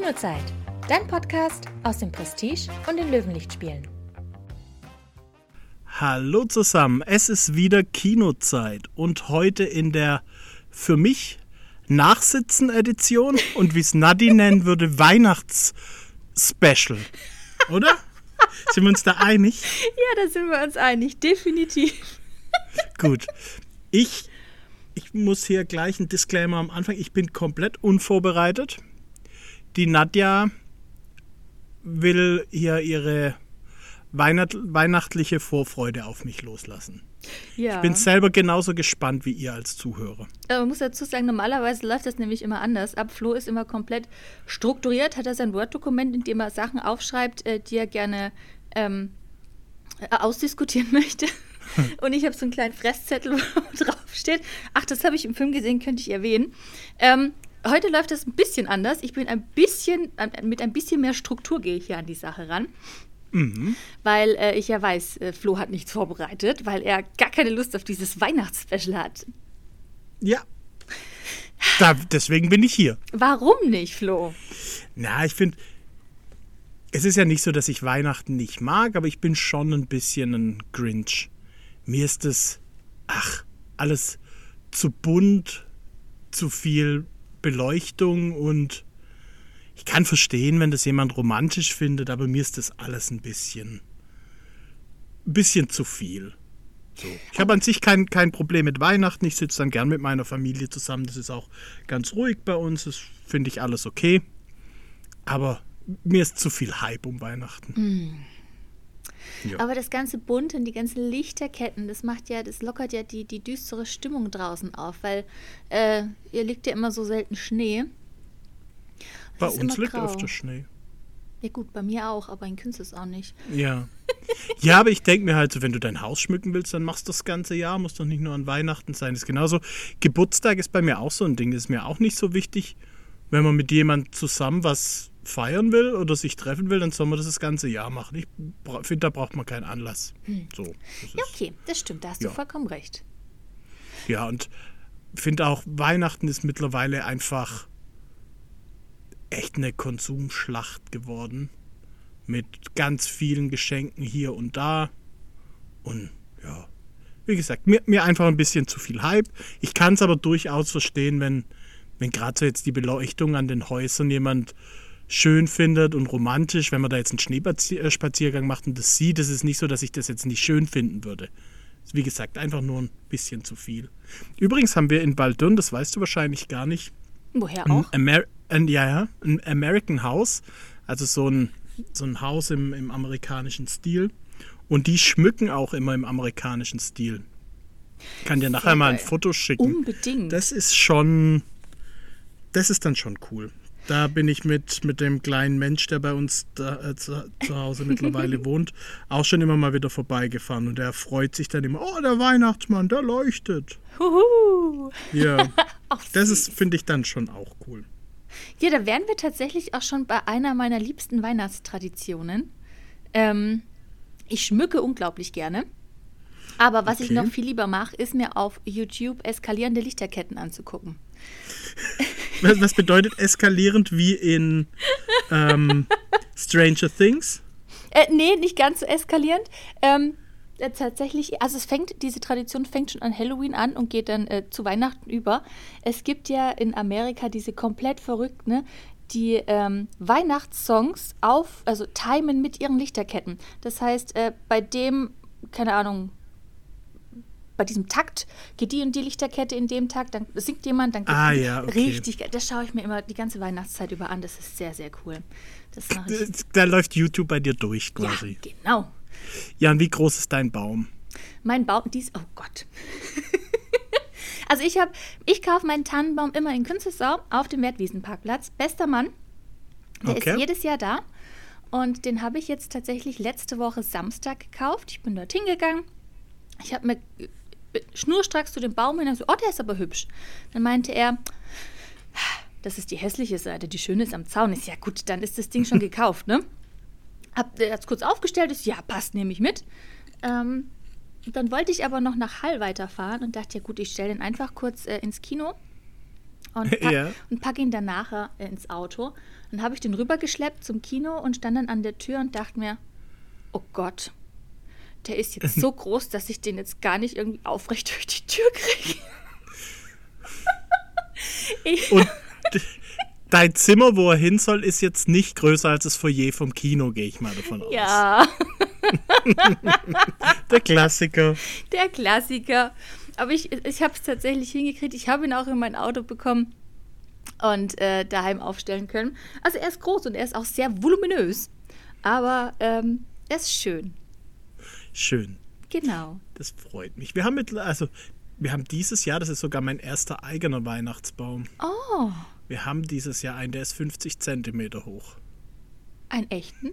Kinozeit, dein Podcast aus dem Prestige und den Löwenlichtspielen. Hallo zusammen, es ist wieder Kinozeit und heute in der für mich Nachsitzen-Edition und wie es Nadi nennen würde, Weihnachts-Special. Oder? Sind wir uns da einig? Ja, da sind wir uns einig, definitiv. Gut. Ich, ich muss hier gleich ein Disclaimer am Anfang. Ich bin komplett unvorbereitet. Die Nadja will hier ihre Weihnacht, weihnachtliche Vorfreude auf mich loslassen. Ja. Ich bin selber genauso gespannt wie ihr als Zuhörer. Aber man muss dazu sagen, normalerweise läuft das nämlich immer anders ab. Flo ist immer komplett strukturiert, hat er sein Word-Dokument, in dem er Sachen aufschreibt, äh, die er gerne ähm, äh, ausdiskutieren möchte. Und ich habe so einen kleinen Fresszettel, wo drauf steht. Ach, das habe ich im Film gesehen, könnte ich erwähnen. Ähm, heute läuft das ein bisschen anders. Ich bin ein bisschen, äh, mit ein bisschen mehr Struktur gehe ich hier an die Sache ran. Mhm. Weil äh, ich ja weiß, äh, Flo hat nichts vorbereitet, weil er gar keine Lust auf dieses Weihnachtsspecial hat. Ja. Da, deswegen bin ich hier. Warum nicht, Flo? Na, ich finde, es ist ja nicht so, dass ich Weihnachten nicht mag, aber ich bin schon ein bisschen ein Grinch. Mir ist es, ach, alles zu bunt, zu viel Beleuchtung und ich kann verstehen, wenn das jemand romantisch findet, aber mir ist das alles ein bisschen, ein bisschen zu viel. So. Ich habe an sich kein, kein Problem mit Weihnachten. Ich sitze dann gern mit meiner Familie zusammen. Das ist auch ganz ruhig bei uns. Das finde ich alles okay. Aber mir ist zu viel Hype um Weihnachten. Ja. Aber das ganze Bunte und die ganzen Lichterketten, das macht ja, das lockert ja die, die düstere Stimmung draußen auf, weil äh, ihr liegt ja immer so selten Schnee. Bei Es ist uns liegt grau. öfter Schnee. Ja gut, bei mir auch, aber in Künstles auch nicht. Ja. Ja, aber ich denke mir halt so, wenn du dein Haus schmücken willst, dann machst du das ganze Jahr, muss doch nicht nur an Weihnachten sein. Das ist genauso. Geburtstag ist bei mir auch so ein Ding. Das ist mir auch nicht so wichtig. Wenn man mit jemand zusammen was feiern will oder sich treffen will, dann soll man das das ganze Jahr machen. Ich finde, da braucht man keinen Anlass. So. Das Ja, okay, das stimmt, da hast Ja. du vollkommen recht. ja, und finde auch, Weihnachten ist mittlerweile einfach echt eine Konsumschlacht geworden. Mit ganz vielen Geschenken hier und da. Und ja, wie gesagt, mir, mir einfach ein bisschen zu viel Hype. Ich kann es aber durchaus verstehen, wenn, wenn gerade so jetzt die Beleuchtung an den Häusern jemand schön findet und romantisch, wenn man da jetzt einen Schneespaziergang macht und das sieht, das ist nicht so, dass ich das jetzt nicht schön finden würde. Wie gesagt, einfach nur ein bisschen zu viel. Übrigens haben wir in Baldurn, das weißt du wahrscheinlich gar nicht, Woher ein, auch? Amer ein, ja, ja, ein American House, also so ein, so ein Haus im, im amerikanischen Stil. Und die schmücken auch immer im amerikanischen Stil. Ich kann dir nachher mal ein. Foto schicken. Unbedingt. Das ist schon, das ist dann schon cool. Da bin ich mit, mit dem kleinen Mensch, der bei uns da, äh, zu, zu Hause mittlerweile wohnt, auch schon immer mal wieder vorbeigefahren. Und der freut sich dann immer, oh, der Weihnachtsmann, der leuchtet. Huhu. Ja, Ach, das ist, finde ich dann schon auch cool. Ja, da wären wir tatsächlich auch schon bei einer meiner liebsten Weihnachtstraditionen. Ähm, ich schmücke unglaublich gerne. Aber was ich Okay. noch viel lieber mache, ist mir auf YouTube eskalierende Lichterketten anzugucken. Was, was bedeutet eskalierend wie in ähm, Stranger Things? Äh, nee, nicht ganz so eskalierend. Ähm, äh, tatsächlich, also es fängt, diese Tradition fängt schon an Halloween an und geht dann äh, zu Weihnachten über. Es gibt ja in Amerika diese komplett verrückten, ne, die ähm, Weihnachtssongs auf, also timen mit ihren Lichterketten. Das heißt, äh, bei dem, keine Ahnung, bei diesem Takt geht die und die Lichterkette in dem Takt, dann singt jemand, dann geht Ah, ja, okay. richtig. Das schaue ich mir immer die ganze Weihnachtszeit über an. Das ist sehr, sehr cool. Das. Da läuft YouTube bei dir durch Ja, quasi. genau. Ja, und wie groß ist dein Baum? Mein Baum, dies, oh Gott. also ich habe, ich kaufe meinen Tannenbaum immer in Künzelsau auf dem Wertwiesenparkplatz. Bester Mann. Der Okay. ist jedes Jahr da. Und den habe ich jetzt tatsächlich letzte Woche Samstag gekauft. Ich bin dort hingegangen. Ich habe mir schnurstracks zu dem Baum hin und so, oh, der ist aber hübsch. Dann meinte er, das ist die hässliche Seite, die schöne ist am Zaun. Ist ja gut, dann ist das Ding schon gekauft, ne? Hab das kurz aufgestellt, ist ja, passt, nehme ich mit. Ähm, dann wollte ich aber noch nach Hall weiterfahren und dachte, ja gut, ich stelle den einfach kurz äh, ins Kino. und pack, Ja. und pack ihn dann nachher ins Auto. Dann habe ich den rübergeschleppt zum Kino und stand dann an der Tür und dachte mir, oh Gott, der ist jetzt so groß, dass ich den jetzt gar nicht irgendwie aufrecht durch die Tür kriege. Und dein Zimmer, wo er hin soll, ist jetzt nicht größer als das Foyer vom Kino, gehe ich mal davon aus. ja, Der Klassiker. der Klassiker. Aber ich, ich habe es tatsächlich hingekriegt. Ich habe ihn auch in mein Auto bekommen und äh, daheim aufstellen können. Also er ist groß und er ist auch sehr voluminös. Aber ähm, er ist schön. Schön. Genau. Das freut mich. Wir haben mit, also wir haben dieses Jahr, das ist sogar mein erster eigener Weihnachtsbaum. Oh, Wir haben dieses Jahr einen, der ist 50 Zentimeter hoch. einen echten?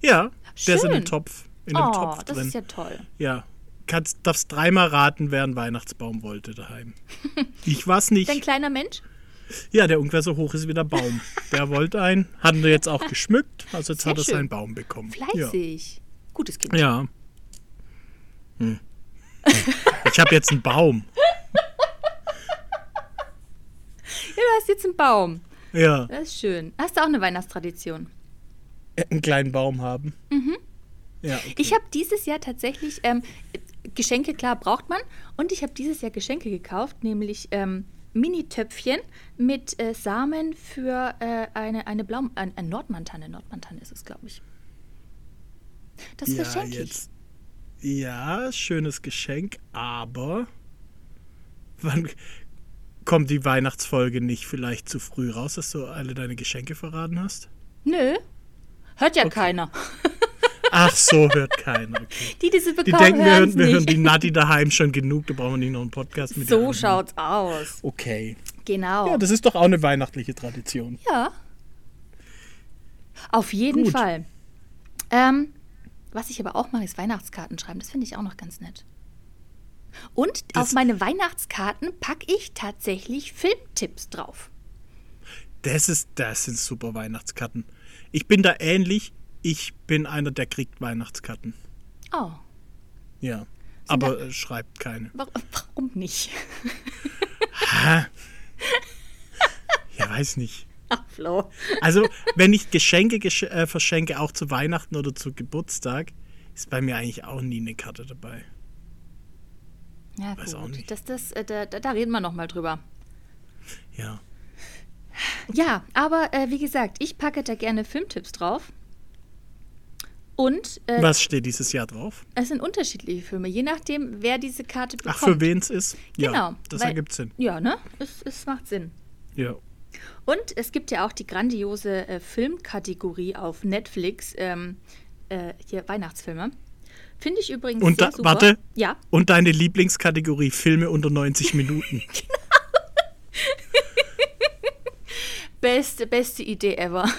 Ja, der ist in Schön. dem Topf, in dem oh, Topf das drin. ist ja toll. ja. Kannst, darfst dreimal raten, wer einen Weihnachtsbaum wollte daheim. Ich war's nicht. Dein kleiner Mensch? Ja, der ungefähr so hoch ist wie der Baum. Der wollte einen, hatten wir jetzt auch geschmückt, also jetzt Sehr hat er schön. seinen Baum bekommen. Fleißig. Gutes Kind. Ja. ja. Hm. Ich habe jetzt einen Baum. Ja, du hast jetzt einen Baum. Ja, Das ist schön. Hast du auch eine Weihnachtstradition? einen kleinen Baum haben. Ja, okay. Mhm. Ich habe dieses Jahr tatsächlich ähm, Geschenke, klar, braucht man. Und ich habe dieses Jahr Geschenke gekauft, nämlich ähm, Mini-Töpfchen mit äh, Samen für äh, eine, eine Blau ein, ein Nordmantanne. Nordmantanne ist es, glaube ich. Das ja, verschenke ich. jetzt. Ja, schönes Geschenk, aber wann kommt die Weihnachtsfolge nicht vielleicht zu früh raus, dass du alle deine Geschenke verraten hast? Nö, hört ja keiner. Ach so, hört keiner. Okay. Die, die sie Die bekommen, denken, wir hören, wir hören die Nati daheim schon genug, da brauchen wir nicht noch einen Podcast mit So schaut's aus. Okay. Genau. Ja, das ist doch auch eine weihnachtliche Tradition. Ja. Auf jeden Gut. Fall. Ähm, was ich aber auch mache, ist Weihnachtskarten schreiben. Das finde ich auch noch ganz nett. Und Das- auf meine Weihnachtskarten packe ich tatsächlich Filmtipps drauf. Das ist, das sind super Weihnachtskarten. Ich bin da ähnlich. Ich bin einer, der kriegt Weihnachtskarten. Oh, Ja. Aber äh, schreibt keine. wa- warum nicht? Hä? Ja, weiß nicht. Flo. Also, wenn ich Geschenke gesch äh, verschenke, auch zu Weihnachten oder zu Geburtstag, ist bei mir eigentlich auch nie eine Karte dabei. Ja, Weiß auch gut. nicht. Das, das, äh, da, da da reden wir nochmal drüber. Ja. Ja, aber äh, wie gesagt, ich packe da gerne Filmtipps drauf. Und äh, Was steht dieses Jahr drauf? es sind unterschiedliche Filme, je nachdem, wer diese Karte bekommt. Ach, für wen es ist? Genau. Ja, das weil- ergibt Sinn. Ja, ne? Es, es macht Sinn. Ja. Und es gibt ja auch die grandiose äh, Filmkategorie auf Netflix, ähm, äh, hier Weihnachtsfilme. Finde ich übrigens Und sehr da, super. warte. Ja. Und deine Lieblingskategorie Filme unter 90 Minuten. Beste, beste Idee ever.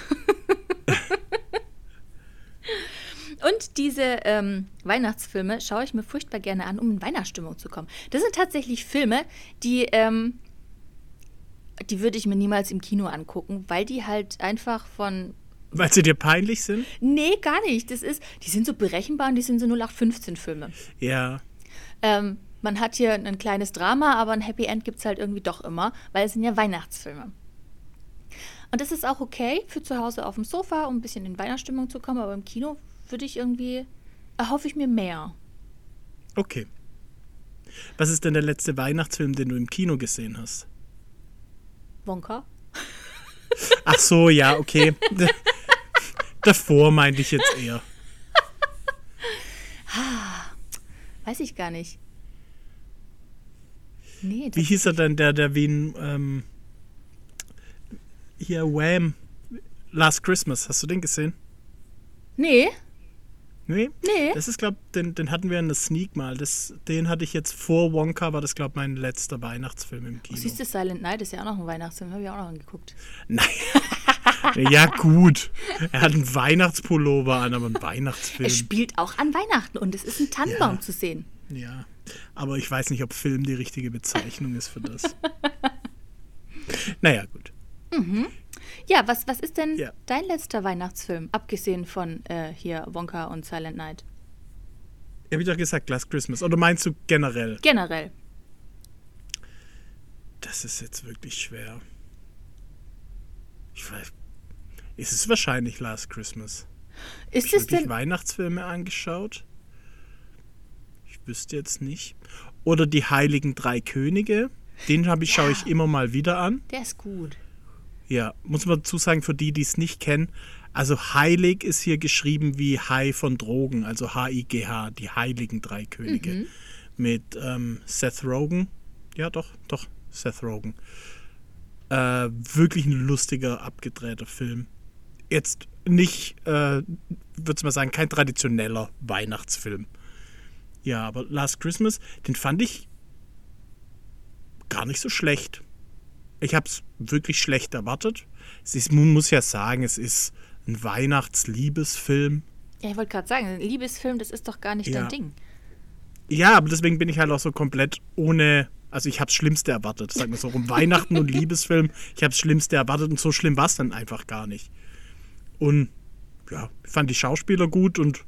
Und diese ähm, Weihnachtsfilme schaue ich mir furchtbar gerne an, um in Weihnachtsstimmung zu kommen. Das sind tatsächlich Filme, die, ähm, die würde ich mir niemals im Kino angucken, weil die halt einfach von. Weil sie dir peinlich sind? Nee, gar nicht. Das ist, die sind so berechenbar und die sind so 0815-Filme. Ja. Ähm, man hat hier ein kleines Drama, aber ein Happy End gibt es halt irgendwie doch immer, weil es sind ja Weihnachtsfilme. Und das ist auch okay für zu Hause auf dem Sofa, um ein bisschen in Weihnachtsstimmung zu kommen, aber im Kino würde ich irgendwie, erhoffe ich mir mehr. Okay. Was ist denn der letzte Weihnachtsfilm, den du im Kino gesehen hast? Wonka? Ach so, ja, okay. Davor meinte ich jetzt eher. Weiß ich gar nicht. Nee, Wie hieß er denn, der, der wie ein, ähm, hier, Wham, Last Christmas, hast du den gesehen? nee, Nee? nee. Das ist, glaube den, den hatten wir in der Sneak mal. Das, den hatte ich jetzt vor Wonka, war das, glaube mein letzter Weihnachtsfilm im Kino. Siehst du, Silent Night ist ja auch noch ein Weihnachtsfilm, habe ich auch noch angeguckt. Nein. ja, gut. Er hat einen Weihnachtspullover an, aber ein Weihnachtsfilm. Es spielt auch an Weihnachten und es ist ein Tannenbaum Ja. zu sehen. Ja, aber ich weiß nicht, ob Film die richtige Bezeichnung ist für das. naja, gut. Ja, was, was ist denn Ja. dein letzter Weihnachtsfilm, abgesehen von äh, hier Wonka und Silent Night? Habe ich doch gesagt, Last Christmas. Oder meinst du generell? Generell. Das ist jetzt wirklich schwer. Ich weiß. Ist es wahrscheinlich Last Christmas? Ist Hab es denn. Weihnachtsfilme angeschaut? Ich wüsste jetzt nicht. Oder die Heiligen Drei Könige. Den habe ich, schaue ich Ja. immer mal wieder an. Der ist gut. Ja, muss man dazu sagen, für die, die es nicht kennen, also heilig ist hier geschrieben wie High von Drogen, also H-I-G-H, die Heiligen Drei Könige. Mit ähm, Seth Rogen. Ja, doch, doch, Seth Rogen. Äh, wirklich ein lustiger, abgedrehter Film. Jetzt nicht, äh, würde ich mal sagen, kein traditioneller Weihnachtsfilm. Ja, aber Last Christmas, den fand ich gar nicht so schlecht. Ich habe es wirklich schlecht erwartet. Es ist, man muss ja sagen, es ist ein Weihnachtsliebesfilm. Ja, ich wollte gerade sagen, ein Liebesfilm, das ist doch gar nicht Ja. dein Ding. Ja, aber deswegen bin ich halt auch so komplett ohne. Also ich habe das Schlimmste erwartet, sagen wir so rum. Weihnachten und Liebesfilm, ich habe das Schlimmste erwartet und so schlimm war es dann einfach gar nicht. Und ja, ich fand die Schauspieler gut und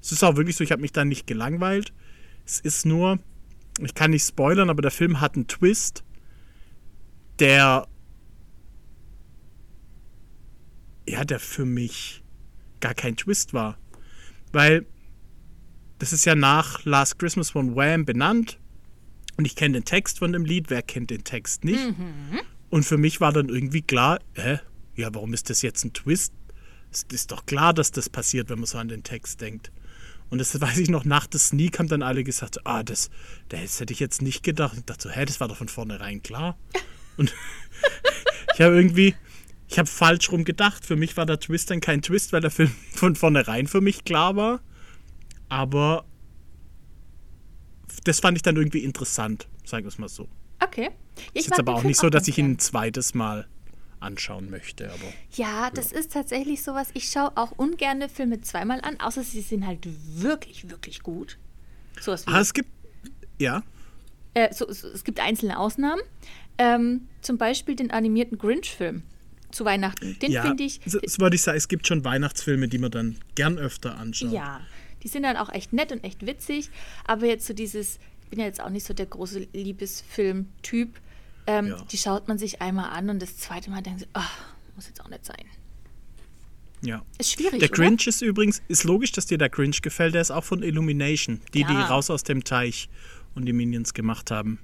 es ist auch wirklich so, ich habe mich da nicht gelangweilt. Es ist nur, ich kann nicht spoilern, aber der Film hat einen Twist, der ja, der für mich gar kein Twist war. Weil das ist ja nach Last Christmas von Wham benannt. Und ich kenne den Text von dem Lied. Wer kennt den Text nicht? Und für mich war dann irgendwie klar, hä? Ja, warum ist das jetzt ein Twist? Es ist doch klar, dass das passiert, wenn man so an den Text denkt. Und das weiß ich noch, nach der Sneak haben dann alle gesagt, ah, das, das hätte ich jetzt nicht gedacht. Ich dachte so, hä, das war doch von vornherein klar. Und ich habe irgendwie, ich habe falsch rum gedacht. Für mich war der Twist dann kein Twist, weil der Film von vornherein für mich klar war. Aber das fand ich dann irgendwie interessant, sagen wir es mal so. Okay. Ich Ist jetzt aber auch Film nicht so, dass ich ihn ein zweites Mal anschauen möchte. Aber Ja, das ist tatsächlich sowas. Ich schaue auch ungerne Filme zweimal an, außer sie sind halt wirklich, wirklich gut. Sowas wie, ah, es gibt, ja, äh, so, so, es gibt einzelne Ausnahmen. Ähm, zum Beispiel den animierten Grinch-Film zu Weihnachten. Den ja, finde ich. das, das wollte ich sagen, es gibt schon Weihnachtsfilme, die man dann gern öfter anschaut. Ja, die sind dann auch echt nett und echt witzig. Aber jetzt so dieses, ich bin ja jetzt auch nicht so der große Liebesfilm-Typ. Ähm, Ja. Die schaut man sich einmal an und das zweite Mal denkt sie, ach, muss jetzt auch nicht sein. ja. Ist schwierig. Der oder? Grinch ist übrigens, ist logisch, dass dir der Grinch gefällt, der ist auch von Illumination, die, die Ja. raus aus dem Teich und die Minions gemacht haben.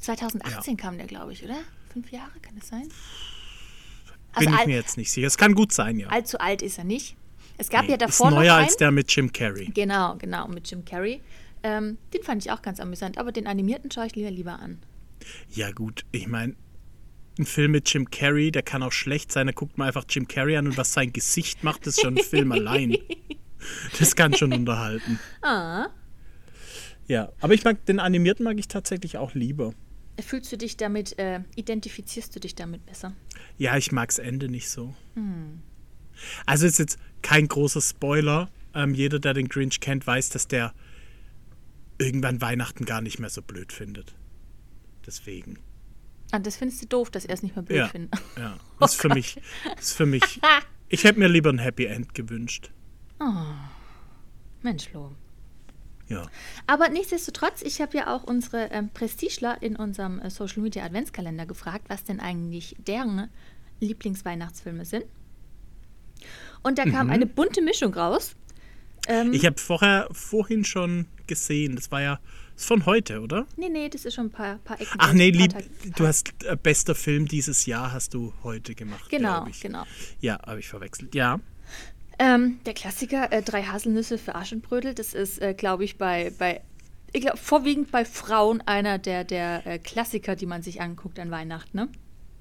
2018 kam der, glaube ich, oder? Fünf Jahre, kann das sein? Bin ich al- mir jetzt nicht sicher. Es kann gut sein, ja. allzu alt ist er nicht. Es gab Nee, ja davor ist neuer noch einen. als der mit Jim Carrey. Genau, genau, mit Jim Carrey. Ähm, den fand ich auch ganz amüsant, aber den animierten schaue ich lieber lieber an. Ja, gut, ich meine, ein Film mit Jim Carrey, der kann auch schlecht sein. Da guckt man einfach Jim Carrey an und was sein Gesicht macht, ist schon ein Film allein. Das kann schon unterhalten. Ah. Ja, aber ich mag den animierten mag ich tatsächlich auch lieber. Fühlst du dich damit, äh, identifizierst du dich damit besser? Ja, ich mag's Ende nicht so. Also ist jetzt kein großer Spoiler. Ähm, jeder, der den Grinch kennt, weiß, dass der irgendwann Weihnachten gar nicht mehr so blöd findet. Deswegen. Ah, das findest du doof, dass er es nicht mehr blöd Ja, findet. ja. Das ist für mich, das ist für mich. Ich hätte mir lieber ein Happy End gewünscht. Mensch, Lo. Ja. Aber nichtsdestotrotz, ich habe ja auch unsere ähm, Prestigler in unserem äh, Social Media Adventskalender gefragt, was denn eigentlich deren Lieblingsweihnachtsfilme sind. Und da Mhm. kam eine bunte Mischung raus. Ähm, Ich habe vorher vorhin schon gesehen. Das war ja das ist von heute, oder? nee, nee, das ist schon ein paar, paar Ecken. Ach nee, lieb, du hast äh, bester Film dieses Jahr hast du heute gemacht. Genau, genau. Ja, habe ich verwechselt. Ja. Ähm, der Klassiker, äh, drei Haselnüsse für Aschenbrödel, das ist, äh, glaube ich, bei, bei ich glaube, vorwiegend bei Frauen einer der, der äh, Klassiker, die man sich anguckt an Weihnachten, ne?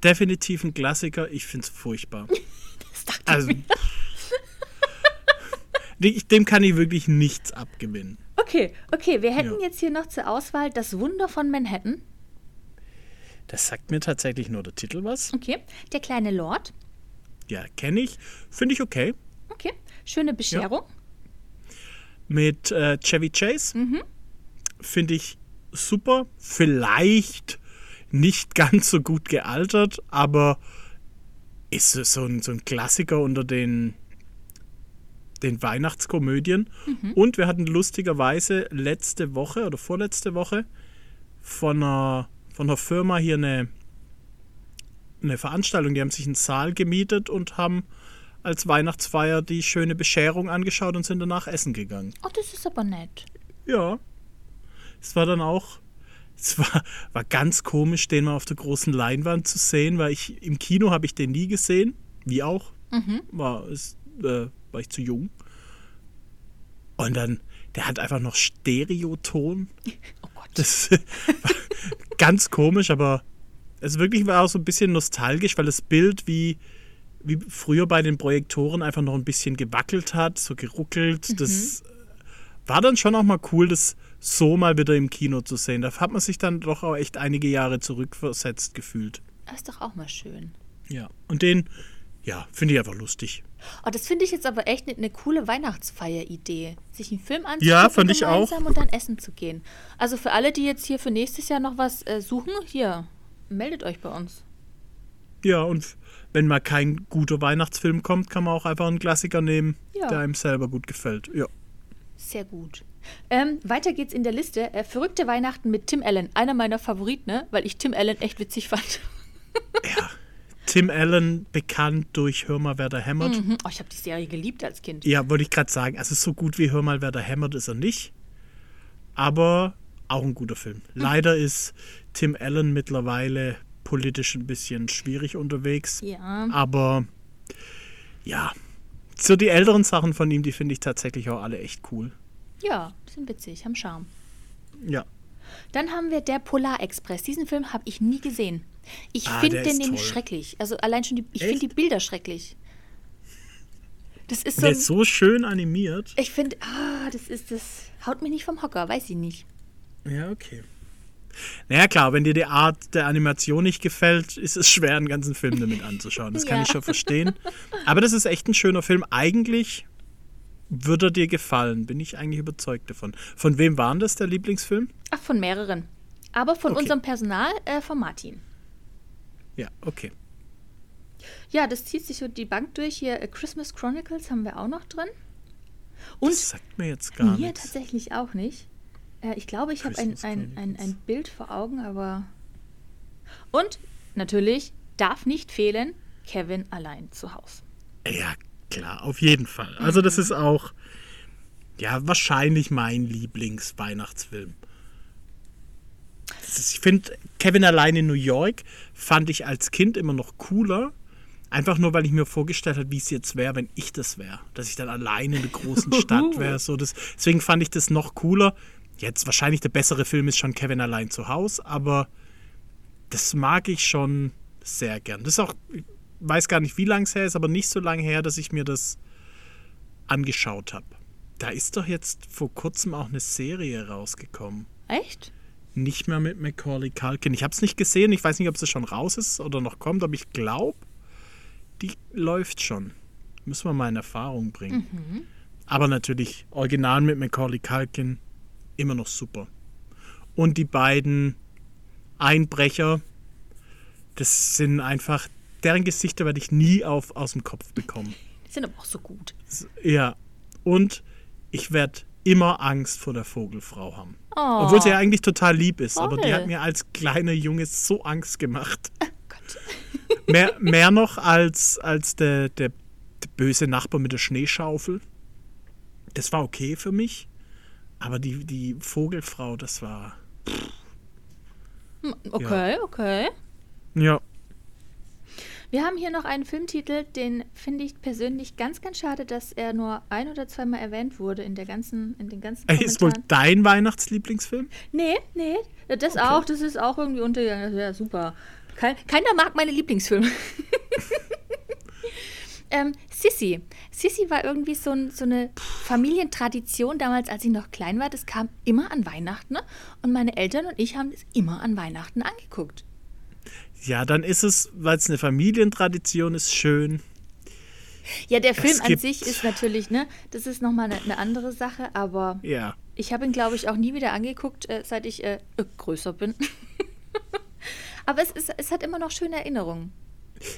Definitiv ein Klassiker. Ich finde es furchtbar. Das dachte Also. ich Dem kann ich wirklich nichts abgewinnen. Okay, okay, wir hätten Ja. jetzt hier noch zur Auswahl Das Wunder von Manhattan. Das sagt mir tatsächlich nur der Titel was. Okay, Der kleine Lord. Ja, kenne ich. Finde ich okay. Schöne Bescherung. Mit äh, Chevy Chase. Mhm. Finde ich super. Vielleicht nicht ganz so gut gealtert, aber ist so- ein, so ein Klassiker unter den, den Weihnachtskomödien. Mhm. Und wir hatten lustigerweise letzte Woche oder vorletzte Woche von einer von der Firma hier eine, eine Veranstaltung. Die haben sich einen Saal gemietet und haben als Weihnachtsfeier die schöne Bescherung angeschaut und sind danach essen gegangen. Oh, das ist aber nett. Ja. Es war dann auch, es war, war ganz komisch, den mal auf der großen Leinwand zu sehen, weil ich im Kino habe ich den nie gesehen, wie auch. War, ist, äh, war ich zu jung. Und dann, der hat einfach noch Stereoton. Oh Gott. Das ganz komisch, aber es wirklich war auch so ein bisschen nostalgisch, weil das Bild wie, wie früher bei den Projektoren einfach noch ein bisschen gewackelt hat, so geruckelt. Das war dann schon auch mal cool, das so mal wieder im Kino zu sehen. Da hat man sich dann doch auch echt einige Jahre zurückversetzt gefühlt. Das ist doch auch mal schön. Ja. Und den, ja, finde ich einfach lustig. Oh, das finde ich jetzt aber echt eine ne coole Weihnachtsfeier-Idee. Sich einen Film anzugucken Ja, fand ich auch. und dann essen zu gehen. Also für alle, die jetzt hier für nächstes Jahr noch was äh, suchen, hier, meldet euch bei uns. Ja, und wenn mal kein guter Weihnachtsfilm kommt, kann man auch einfach einen Klassiker nehmen, Ja. der einem selber gut gefällt. Ja. Sehr gut. Ähm, weiter geht's in der Liste. Äh, Verrückte Weihnachten mit Tim Allen. Einer meiner Favoriten, ne? weil ich Tim Allen echt witzig fand. ja. Tim Allen, bekannt durch Hör mal, wer da hämmert. Mhm. Oh, ich habe die Serie geliebt als Kind. Ja, wollte ich gerade sagen. Also so gut wie Hör mal, wer da hämmert ist er nicht. Aber auch ein guter Film. Leider ist Tim Allen mittlerweile politisch ein bisschen schwierig unterwegs. Ja. Aber ja, so die älteren Sachen von ihm, die finde ich tatsächlich auch alle echt cool. Ja, sind witzig, haben Charme. Ja. Dann haben wir der Polarexpress. Diesen Film habe ich nie gesehen. Ich Ah, finde den nämlich schrecklich. Also allein schon die, ich finde die Bilder schrecklich. Das ist so, Der ist so schön animiert. ich finde, ah, das ist das haut mich nicht vom Hocker, weiß ich nicht. Ja, okay. Naja, klar, wenn dir die Art der Animation nicht gefällt, ist es schwer, einen ganzen Film damit anzuschauen. Das kann Ja. ich schon verstehen. Aber das ist echt ein schöner Film. Eigentlich würde er dir gefallen, bin ich eigentlich überzeugt davon. Von wem war das der Lieblingsfilm? Ach, von mehreren. Aber von Okay. unserem Personal, äh, von Martin. Ja, okay. Ja, das zieht sich so die Bank durch. Hier äh, Christmas Chronicles haben wir auch noch drin. Und das sagt mir jetzt gar mir nichts. tatsächlich auch nicht. Äh, ich glaube, ich habe ein, ein, ein, ein. Bild vor Augen, aber. Und natürlich darf nicht fehlen Kevin allein zu Hause. Ja, klar, auf jeden Fall. Also das ist auch, ja, wahrscheinlich mein Lieblingsweihnachtsfilm. Ich finde, Kevin allein in New York fand ich als Kind immer noch cooler. Einfach nur, weil ich mir vorgestellt habe, wie es jetzt wäre, wenn ich das wäre. Dass ich dann allein in der großen Stadt wäre. So das, deswegen fand ich das noch cooler. Jetzt wahrscheinlich der bessere Film ist schon Kevin allein zu Hause, aber das mag ich schon sehr gern. Das ist auch, ich weiß gar nicht, wie lange es her ist, aber nicht so lange her, dass ich mir das angeschaut habe. Da ist doch jetzt vor kurzem auch eine Serie rausgekommen. Echt? Nicht mehr mit Macaulay Culkin. Ich habe es nicht gesehen. Ich weiß nicht, ob es schon raus ist oder noch kommt, aber ich glaube, die läuft schon. Müssen wir mal in Erfahrung bringen. Aber natürlich, original mit Macaulay Culkin, immer noch super. Und die beiden Einbrecher, das sind einfach, deren Gesichter werde ich nie auf, aus dem Kopf bekommen. Die sind aber auch so gut. Ja. Und ich werde immer Angst vor der Vogelfrau haben. Oh. Obwohl sie ja eigentlich total lieb ist, aber die hat mir als kleiner Junge so Angst gemacht. Gott. Mehr, mehr noch als, als der, der, der böse Nachbar mit der Schneeschaufel. Das war okay für mich. Aber die, die Vogelfrau, das war. Hm, Okay, okay. Ja. Wir haben hier noch einen Filmtitel, den finde ich persönlich ganz, ganz schade, dass er nur ein oder zweimal erwähnt wurde in der ganzen, in den ganzen Ey, Ist wohl Kommentaren. dein Weihnachtslieblingsfilm? Nee, nee, das auch, das ist auch irgendwie untergegangen. Das wäre super. Kein, keiner mag meine Lieblingsfilme. ähm, Sissy. Sissy war irgendwie so, ein, so eine Familientradition damals, als ich noch klein war. Das kam immer an Weihnachten. Ne? Und meine Eltern und ich haben das immer an Weihnachten angeguckt. Ja, dann ist es, weil es eine Familientradition ist, schön. Ja, der Film an sich ist natürlich, ne, das ist nochmal eine, eine andere Sache, aber Ja. ich habe ihn, glaube ich, auch nie wieder angeguckt, äh, seit ich äh, äh, größer bin. aber es, ist, es hat immer noch schöne Erinnerungen.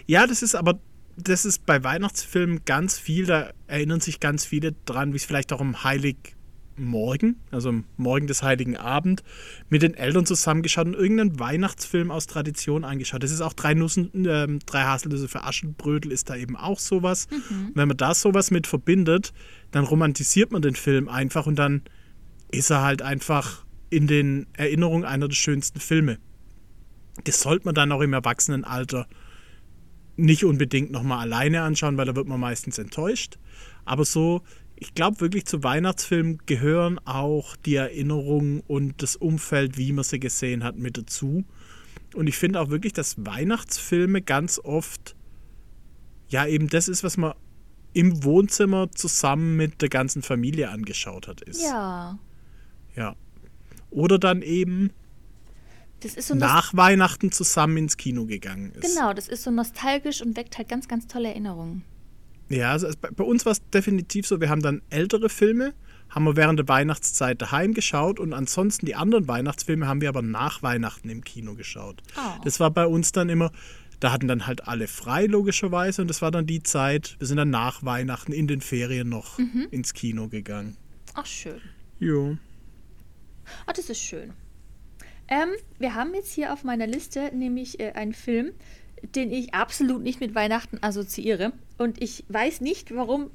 Ja, das ist aber, das ist bei Weihnachtsfilmen ganz viel, da erinnern sich ganz viele dran, wie es vielleicht auch um Heilig Morgen, also am Morgen des Heiligen Abend, mit den Eltern zusammengeschaut und irgendeinen Weihnachtsfilm aus Tradition angeschaut. Das ist auch drei Nussen, äh, drei Haselnüsse für Aschenbrödel ist da eben auch sowas. Mhm. Wenn man da sowas mit verbindet, dann romantisiert man den Film einfach und dann ist er halt einfach in den Erinnerungen einer der schönsten Filme. Das sollte man dann auch im Erwachsenenalter nicht unbedingt nochmal alleine anschauen, weil da wird man meistens enttäuscht. Aber so ich glaube wirklich zu Weihnachtsfilmen gehören auch die Erinnerungen und das Umfeld, wie man sie gesehen hat, mit dazu. Und ich finde auch wirklich, dass Weihnachtsfilme ganz oft ja eben das ist, was man im Wohnzimmer zusammen mit der ganzen Familie angeschaut hat, ist. Ja. Ja. Oder dann eben so nach Weihnachten zusammen ins Kino gegangen ist. Genau, das ist so nostalgisch und weckt halt ganz, ganz tolle Erinnerungen. Ja, also bei uns war es definitiv so, wir haben dann ältere Filme, haben wir während der Weihnachtszeit daheim geschaut und ansonsten die anderen Weihnachtsfilme haben wir aber nach Weihnachten im Kino geschaut. Oh. Das war bei uns dann immer, da hatten dann halt alle frei logischerweise und das war dann die Zeit, wir sind dann nach Weihnachten in den Ferien noch mhm. ins Kino gegangen. Ach schön. Jo. Ach, das ist schön. Ähm, wir haben jetzt hier auf meiner Liste nämlich äh, einen Film, den ich absolut nicht mit Weihnachten assoziiere. Und ich weiß nicht, warum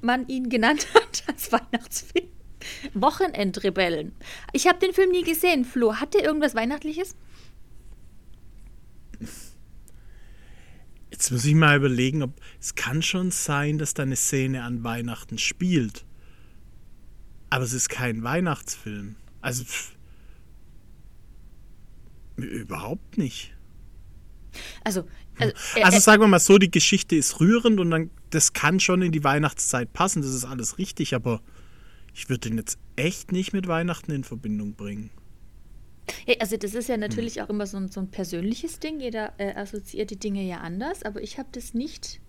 man ihn genannt hat als Weihnachtsfilm. Wochenendrebellen. Ich habe den Film nie gesehen. Flo, hat der irgendwas Weihnachtliches? Jetzt muss ich mal überlegen, ob es kann schon sein, dass da eine Szene an Weihnachten spielt. Aber es ist kein Weihnachtsfilm. Also pff, überhaupt nicht. Also, also, äh, also sagen wir mal so, die Geschichte ist rührend und dann, das kann schon in die Weihnachtszeit passen, das ist alles richtig, aber ich würde den jetzt echt nicht mit Weihnachten in Verbindung bringen. Also das ist ja natürlich hm. auch immer so ein, so ein persönliches Ding, jeder äh, assoziiert die Dinge ja anders, aber ich habe das nicht,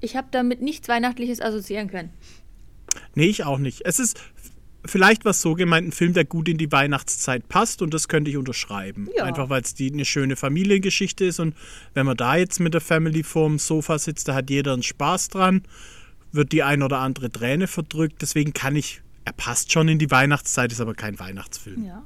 ich habe damit nichts Weihnachtliches assoziieren können. Nee, ich auch nicht. Es ist vielleicht was so gemeint, ein Film, der gut in die Weihnachtszeit passt und das könnte ich unterschreiben. Ja. Einfach weil es eine schöne Familiengeschichte ist und wenn man da jetzt mit der Family vorm Sofa sitzt, da hat jeder einen Spaß dran, wird die ein oder andere Träne verdrückt. Deswegen kann ich, er passt schon in die Weihnachtszeit, ist aber kein Weihnachtsfilm. Ja.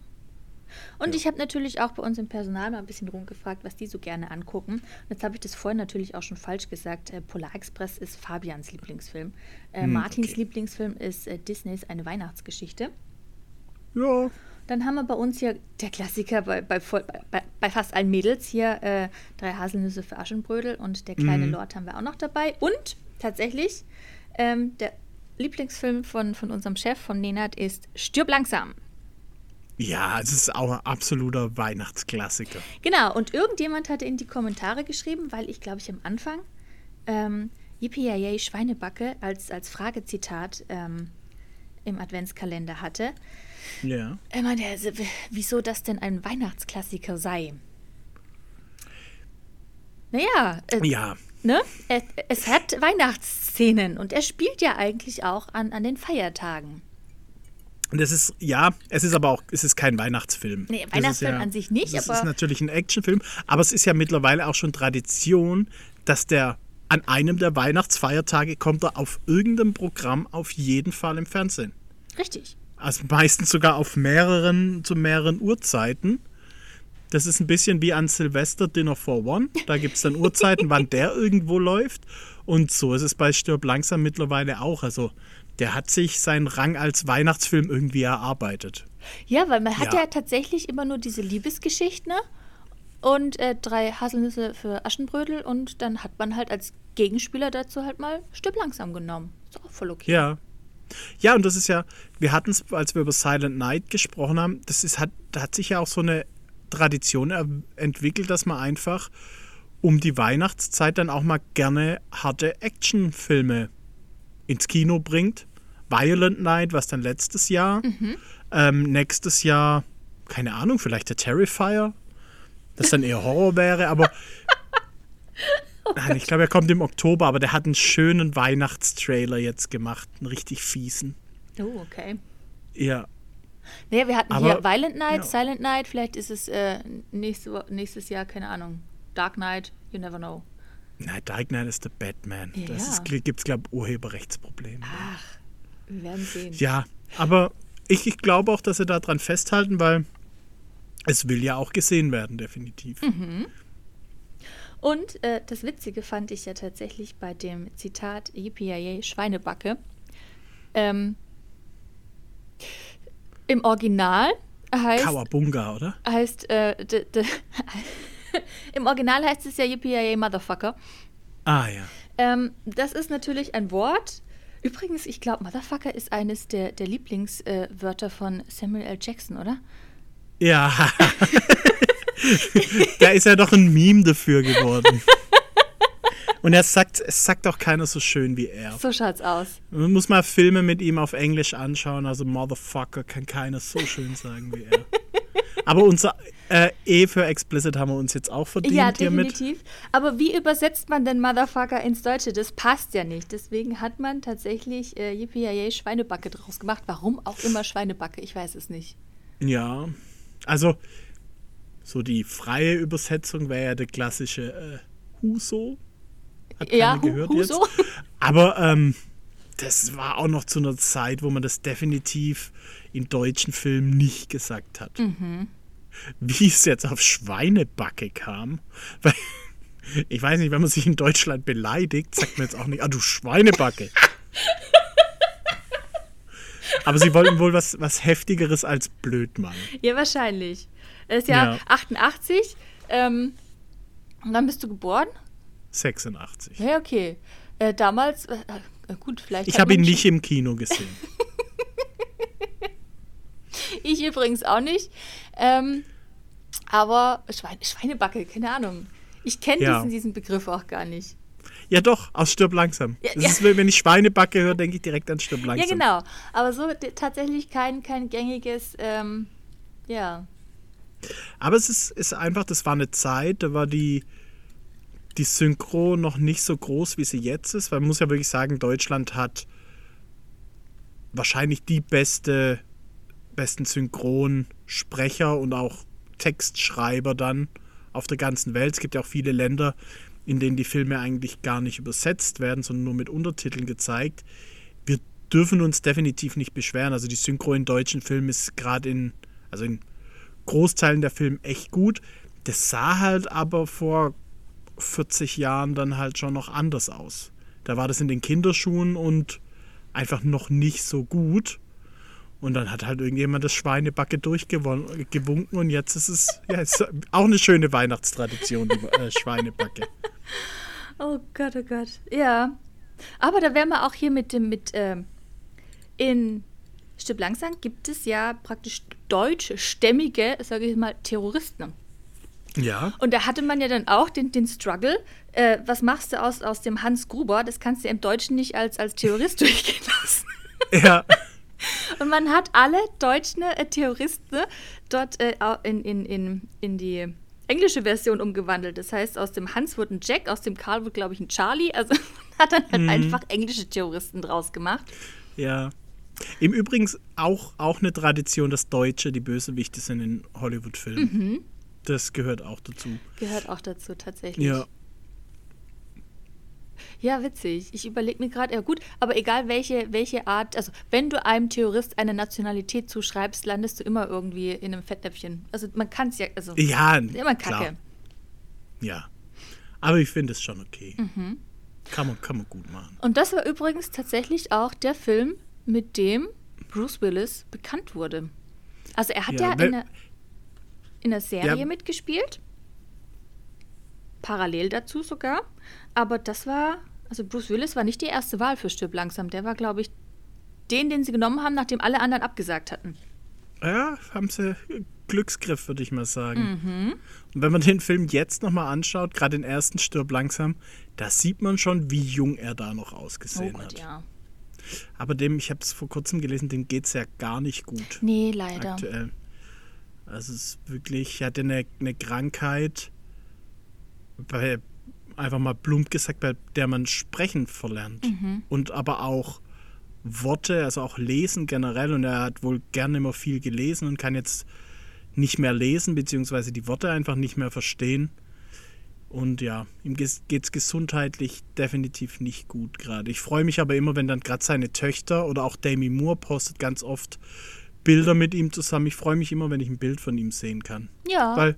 Und ja. ich habe natürlich auch bei uns im Personal mal ein bisschen rumgefragt, was die so gerne angucken. Und jetzt habe ich das vorhin natürlich auch schon falsch gesagt. Äh, Polar Express ist Fabians Lieblingsfilm. Äh, hm, Martins okay. Lieblingsfilm ist äh, Disneys Eine Weihnachtsgeschichte. Ja. Dann haben wir bei uns hier der Klassiker bei, bei, bei, bei fast allen Mädels hier äh, drei Haselnüsse für Aschenbrödel und der kleine mhm. Lord haben wir auch noch dabei. Und tatsächlich ähm, der Lieblingsfilm von, von unserem Chef, von Nenad, ist Stirb langsam. Ja, es ist auch ein absoluter Weihnachtsklassiker. Genau, und irgendjemand hatte in die Kommentare geschrieben, weil ich glaube ich am Anfang ähm, Yippie Schweinebacke als, als Fragezitat ähm, im Adventskalender hatte. Ja. Er meinte, also, wieso das denn ein Weihnachtsklassiker sei. Naja, äh, ja. Ne? Es, es hat Weihnachtsszenen und er spielt ja eigentlich auch an, an den Feiertagen. Und das ist, ja, es ist aber auch, es ist kein Weihnachtsfilm. Nee, Weihnachtsfilm ja, an sich nicht, das aber. ist natürlich ein Actionfilm, aber es ist ja mittlerweile auch schon Tradition, dass der an einem der Weihnachtsfeiertage kommt er auf irgendeinem Programm auf jeden Fall im Fernsehen. Richtig. Also meistens sogar auf mehreren, zu mehreren Uhrzeiten. Das ist ein bisschen wie an Silvester Dinner for One. Da gibt es dann Uhrzeiten, wann der irgendwo läuft. Und so ist es bei Stirb langsam mittlerweile auch. Also der hat sich seinen Rang als Weihnachtsfilm irgendwie erarbeitet. Ja, weil man hat ja, ja tatsächlich immer nur diese Liebesgeschichte ne? und äh, drei Haselnüsse für Aschenbrödel und dann hat man halt als Gegenspieler dazu halt mal Stück langsam genommen. Ist auch voll okay. Ja. Ja, und das ist ja, wir hatten es, als wir über Silent Night gesprochen haben, das ist, hat, da hat sich ja auch so eine Tradition entwickelt, dass man einfach um die Weihnachtszeit dann auch mal gerne harte Actionfilme ins Kino bringt. Violent Night, was dann letztes Jahr. Mhm. Ähm, nächstes Jahr, keine Ahnung, vielleicht der Terrifier, das dann eher Horror wäre, aber oh nein, ich glaube, er kommt im Oktober, aber der hat einen schönen Weihnachtstrailer jetzt gemacht, einen richtig fiesen. Oh, okay. Ja. Naja, wir hatten aber, hier Violent Night, ja. Silent Night, vielleicht ist es äh, nächste, nächstes Jahr, keine Ahnung, Dark Night, you never know. Nein, Dark Knight ist der Batman. Ja. Das gibt es, glaube ich, Urheberrechtsprobleme. Ach. Wir werden sehen. Ja, aber ich, ich glaube auch, dass sie daran festhalten, weil es will ja auch gesehen werden, definitiv. Und äh, das Witzige fand ich ja tatsächlich bei dem Zitat Yippie Schweinebacke. Ähm, Im Original heißt, Kawabunga, oder? heißt äh, d- d- im Original heißt es ja Yippie Motherfucker. Ah ja. Ähm, das ist natürlich ein Wort. Übrigens, ich glaube, Motherfucker ist eines der, der Lieblingswörter äh, von Samuel L. Jackson, oder? Ja. da ist ja doch ein Meme dafür geworden. Und er sagt, es sagt auch keiner so schön wie er. So schaut's aus. Man muss mal Filme mit ihm auf Englisch anschauen. Also Motherfucker kann keiner so schön sagen wie er. Aber unser äh, E für explicit haben wir uns jetzt auch verdient Ja, hiermit. definitiv. Aber wie übersetzt man denn Motherfucker ins Deutsche? Das passt ja nicht. Deswegen hat man tatsächlich äh, Yippie Schweinebacke draus gemacht. Warum auch immer Schweinebacke, ich weiß es nicht. Ja, also so die freie Übersetzung wäre ja der klassische äh, Huso. Hat Ja, gehört Huso. jetzt. Aber ähm, das war auch noch zu einer Zeit, wo man das definitiv in deutschen Filmen nicht gesagt hat. Mhm. Wie es jetzt auf Schweinebacke kam, weil ich weiß nicht, wenn man sich in Deutschland beleidigt, sagt man jetzt auch nicht, ah du Schweinebacke. Aber sie wollten wohl was, was Heftigeres als Blödmann. Ja, wahrscheinlich. Das ist ja, Ja. 88. Ähm, und dann bist du geboren? 86. Ja, okay. Äh, damals, äh, äh, gut, vielleicht. Ich habe ihn nicht im Kino gesehen. Ich übrigens auch nicht. Ähm, aber Schwein, Schweinebacke, keine Ahnung. Ich kenne Ja. diesen, diesen Begriff auch gar nicht. Ja doch, aus Stirb langsam. Ja, ja. ist, wenn ich Schweinebacke höre, denke ich direkt an Stirb langsam. Ja, genau. Aber so tatsächlich kein, kein gängiges, ähm, ja. Aber es ist, ist einfach, das war eine Zeit, da war die, die Synchro noch nicht so groß, wie sie jetzt ist. Weil man muss ja wirklich sagen, Deutschland hat wahrscheinlich die beste, besten Synchronsprecher und auch Textschreiber dann auf der ganzen Welt. Es gibt ja auch viele Länder, in denen die Filme eigentlich gar nicht übersetzt werden, sondern nur mit Untertiteln gezeigt. Wir dürfen uns definitiv nicht beschweren. Also die Synchro in deutschen Filmen ist gerade in, also in Großteilen der Filme echt gut. Das sah halt aber vor 40 Jahren dann halt schon noch anders aus. Da war das in den Kinderschuhen und einfach noch nicht so gut. Und dann hat halt irgendjemand das Schweinebacke durchgewunken und jetzt ist es ja, ist auch eine schöne Weihnachtstradition, die äh, Schweinebacke. Oh Gott, oh Gott. Ja. Aber da wären wir auch hier mit dem, mit, ähm, in Stück langsam gibt es ja praktisch deutsche, stämmige, sage ich mal, Terroristen. Ja, Und da hatte man ja dann auch den, den Struggle, äh, was machst du aus, aus dem Hans Gruber? Das kannst du im Deutschen nicht als, als Terrorist durchgehen lassen. ja, Und man hat alle deutschen äh, Terroristen dort äh, in, in, in, in die englische Version umgewandelt. Das heißt, aus dem Hans wurde ein Jack, aus dem Karl wurde, glaube ich, ein Charlie. Also man hat dann halt einfach englische Terroristen draus gemacht. ja. Im Übrigen auch, auch eine Tradition, dass Deutsche die Bösewichte sind in Hollywood-Filmen. Das gehört auch dazu. Gehört auch dazu tatsächlich. Ja, Ja, witzig. Ich überlege mir gerade, ja gut, aber egal welche, welche Art, also wenn du einem Terrorist eine Nationalität zuschreibst, landest du immer irgendwie in einem Fettnäpfchen. Also man kann es ja, also ja immer klar. Kacke. Ja. Aber ich finde es schon okay. Mhm. Kann, man, kann man gut machen. Und das war übrigens tatsächlich auch der Film, mit dem Bruce Willis bekannt wurde. Also er hat Ja, ja, in, der, in der Serie Ja. mitgespielt. Parallel dazu sogar. Aber das war, also Bruce Willis war nicht die erste Wahl für Stirb langsam. Der war, glaube ich, den, den sie genommen haben, nachdem alle anderen abgesagt hatten. Ja, haben sie Glücksgriff, würde ich mal sagen. Mhm. Und wenn man den Film jetzt nochmal anschaut, gerade den ersten Stirb langsam, da sieht man schon, wie jung er da noch Oh ausgesehen Gott, hat. ja. Aber dem, ich habe es vor kurzem gelesen, dem geht es ja gar nicht gut Nee, leider. aktuell. Also es ist wirklich, er hatte eine, eine Krankheit, bei, einfach mal plump gesagt, bei der man sprechen verlernt. Mhm. Und aber auch Worte, also auch lesen generell. Und er hat wohl gerne immer viel gelesen und kann jetzt nicht mehr lesen, beziehungsweise die Worte einfach nicht mehr verstehen. Und ja, ihm geht es gesundheitlich definitiv nicht gut gerade. Ich freue mich aber immer, wenn dann gerade seine Töchter oder auch Demi Moore postet ganz oft Bilder mit ihm zusammen. Ich freue mich immer, wenn ich ein Bild von ihm sehen kann. Ja. Weil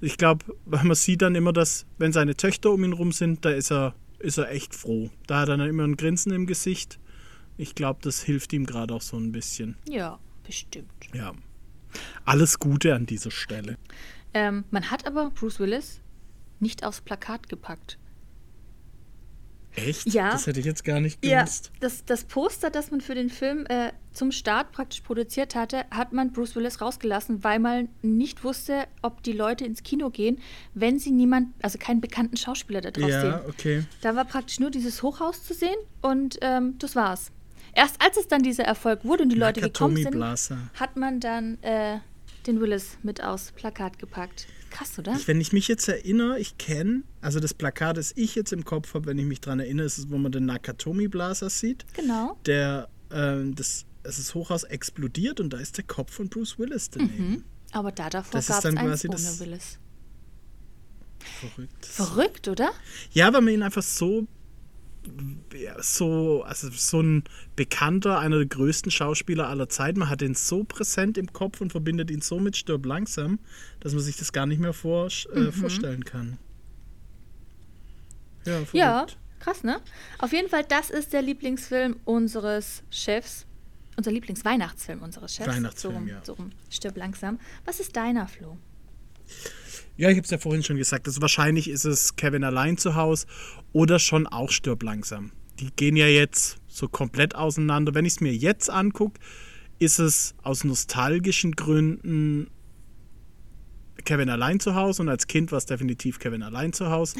ich glaube, man sieht dann immer, dass, wenn seine Töchter um ihn rum sind, da ist er, ist er echt froh. Da hat er dann immer ein Grinsen im Gesicht. Ich glaube, das hilft ihm gerade auch so ein bisschen. Ja, bestimmt. Ja. Alles Gute an dieser Stelle. Ähm, man hat aber Bruce Willis nicht aufs Plakat gepackt. Echt? Ja. Das hätte ich jetzt gar nicht Ja, gewusst. das, das Poster, das man für den Film äh, zum Start praktisch produziert hatte, hat man Bruce Willis rausgelassen, weil man nicht wusste, ob die Leute ins Kino gehen, wenn sie niemand, also keinen bekannten Schauspieler da drauf Ja, sehen. okay. Da war praktisch nur dieses Hochhaus zu sehen und ähm, das war's. Erst als es dann dieser Erfolg wurde und die Leute gekommen sind, hat man dann äh, den Willis mit aufs Plakat gepackt. Krass, oder? Ich, wenn ich mich jetzt erinnere, ich kenne, also das Plakat, das ich jetzt im Kopf habe, wenn ich mich daran erinnere, ist es, wo man den Nakatomi Blaser sieht. Genau. Der, ähm, das, es ist Hochhaus explodiert und da ist der Kopf von Bruce Willis daneben. Mhm. Aber da davor gab es eins ohne das- Willis. Verrückt. Verrückt, oder? Ja, weil man ihn einfach so, so, also so ein bekannter, einer der größten Schauspieler aller Zeiten. Man hat ihn so präsent im Kopf und verbindet ihn so mit Stirb langsam, dass man sich das gar nicht mehr vor, äh, Mhm. vorstellen kann. Ja, verrückt. Ja, krass, ne? Auf jeden Fall, das ist der Lieblingsfilm unseres Chefs. Unser Lieblingsweihnachtsfilm unseres Chefs. Weihnachtsfilm, so rum, ja. So rum. Stirb langsam. Was ist deiner, Flo? Ja, ich habe es ja vorhin schon gesagt. Also wahrscheinlich ist es Kevin allein zu Hause oder schon auch Stirb langsam. Die gehen ja jetzt so komplett auseinander. Wenn ich es mir jetzt angucke, ist es aus nostalgischen Gründen Kevin allein zu Hause und als Kind war es definitiv Kevin allein zu Hause.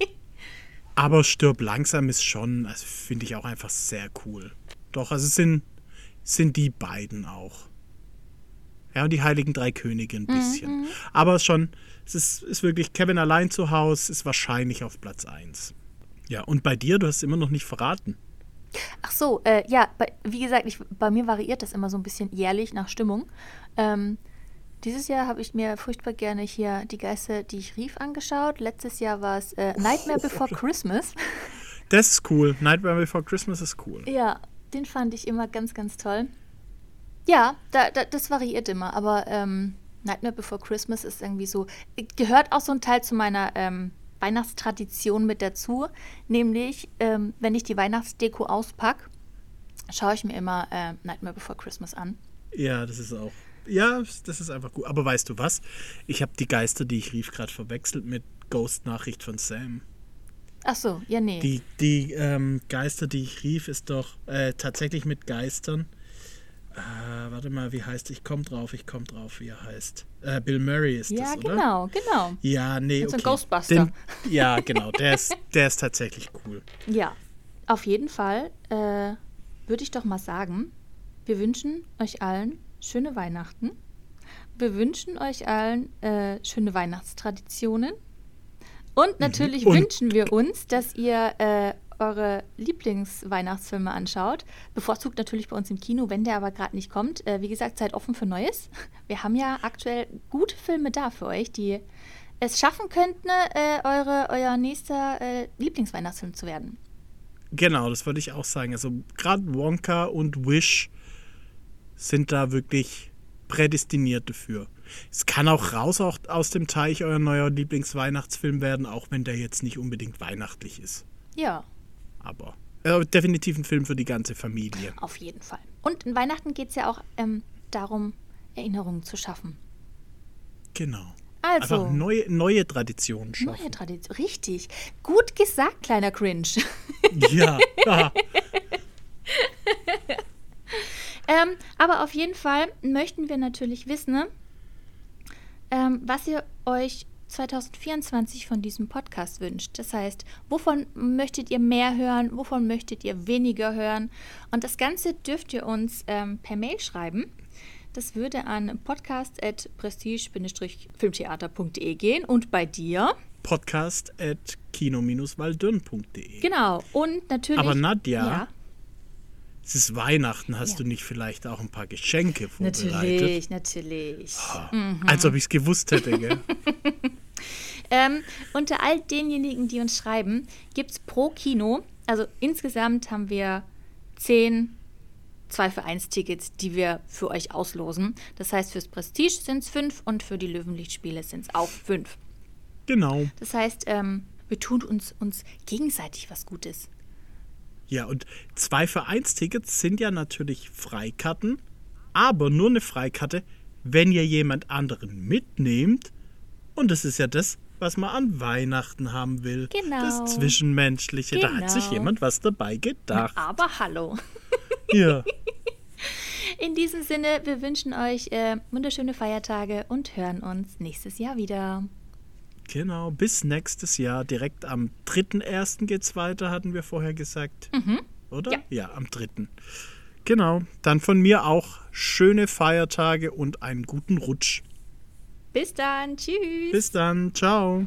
Aber Stirb langsam ist schon, also finde ich auch einfach sehr cool. Doch, also es sind, sind die beiden auch. Ja, und die Heiligen Drei Könige ein bisschen. Aber schon, es ist, ist wirklich Kevin allein zu Hause, ist wahrscheinlich auf Platz 1. Ja, und bei dir, du hast immer noch nicht verraten. Ach so, äh, ja, bei, wie gesagt, ich, bei mir variiert das immer so ein bisschen jährlich nach Stimmung. Ähm, dieses Jahr habe ich mir furchtbar gerne hier Die Geister, die ich rief, angeschaut. Letztes Jahr war es äh, Nightmare Before Christmas. Das ist cool. Nightmare Before Christmas ist cool. Ja, den fand ich immer ganz, ganz toll. Ja, da, da, das variiert immer, aber ähm, Nightmare Before Christmas ist irgendwie so, gehört auch so ein Teil zu meiner ähm, Weihnachtstradition mit dazu, nämlich ähm, wenn ich die Weihnachtsdeko auspacke, schaue ich mir immer äh, Nightmare Before Christmas an. Ja, das ist auch. Ja, das ist einfach gut. Aber weißt du was? Ich habe die Geister, die ich rief, gerade verwechselt mit Ghost-Nachricht von Sam. Ach so, ja, nee. Die, die ähm, Geister, die ich rief, ist doch äh, tatsächlich mit Geistern. Äh, warte mal, wie heißt Ich komm drauf, ich komm drauf, wie er heißt. Äh, Bill Murray ist ja, das, oder? genau, genau. Ja, nee, okay. ein Ghostbuster. Den, ja, genau, der ist, der ist tatsächlich cool. Ja, auf jeden Fall äh, würde ich doch mal sagen, wir wünschen euch allen schöne Weihnachten. Wir wünschen euch allen äh, schöne Weihnachtstraditionen. Und natürlich Und- wünschen wir uns, dass ihr äh, eure Lieblingsweihnachtsfilme anschaut. Bevorzugt natürlich bei uns im Kino, wenn der aber gerade nicht kommt. Äh, wie gesagt, seid offen für Neues. Wir haben ja aktuell gute Filme da für euch, die es schaffen könnten, äh, eure, euer nächster äh, Lieblingsweihnachtsfilm zu werden. Genau, das würde ich auch sagen. Also gerade Wonka und Wish sind da wirklich prädestiniert dafür. Es kann auch raus auch aus dem Teich euer neuer Lieblingsweihnachtsfilm werden, auch wenn der jetzt nicht unbedingt weihnachtlich ist. Ja, Aber äh, definitiv ein Film für die ganze Familie. auf jeden Fall. Und in Weihnachten geht es ja auch ähm, darum, Erinnerungen zu schaffen. Genau. Also, Einfach neue, neue Traditionen schaffen. neue Tradition. Richtig. Gut gesagt, kleiner Cringe. Ja. ähm, aber auf jeden Fall möchten wir natürlich wissen, ne, ähm, was ihr euch 2024 von diesem Podcast wünscht. Das heißt, wovon möchtet ihr mehr hören, wovon möchtet ihr weniger hören? Und das Ganze dürft ihr uns ähm, per Mail schreiben. Das würde an podcast.prestige-filmtheater.de gehen. Und bei dir? Podcast at kino-waldürn.de. Genau. Und natürlich. Aber Nadja, Ja, es ist Weihnachten. Hast Ja. du nicht vielleicht auch ein paar Geschenke vorbereitet? natürlich, natürlich. Als ob ich es gewusst hätte, gell? Ähm, unter all denjenigen, die uns schreiben, gibt es pro Kino, also insgesamt haben wir zehn 2 für 1 Tickets, die wir für euch auslosen. Das heißt, fürs Prestige sind es 5 und für die Löwenlichtspiele sind es auch 5. Genau. Das heißt, ähm, wir tun uns, uns gegenseitig was Gutes. Ja, und 2 für 1 Tickets sind ja natürlich Freikarten, aber nur eine Freikarte, wenn ihr jemand anderen mitnehmt. Und das ist ja das, was man an Weihnachten haben will. Genau. Das Zwischenmenschliche. Da hat sich Genau. jemand was dabei gedacht. Aber hallo. Ja. In diesem Sinne, wir wünschen euch äh, wunderschöne Feiertage und hören uns nächstes Jahr wieder. Genau, bis nächstes Jahr. Direkt am 3.1. geht's weiter, hatten wir vorher gesagt. Oder? Mhm. Ja. am 3. Genau. Dann von mir auch schöne Feiertage und einen guten Rutsch. Bis dann. Tschüss. Bis dann. Ciao.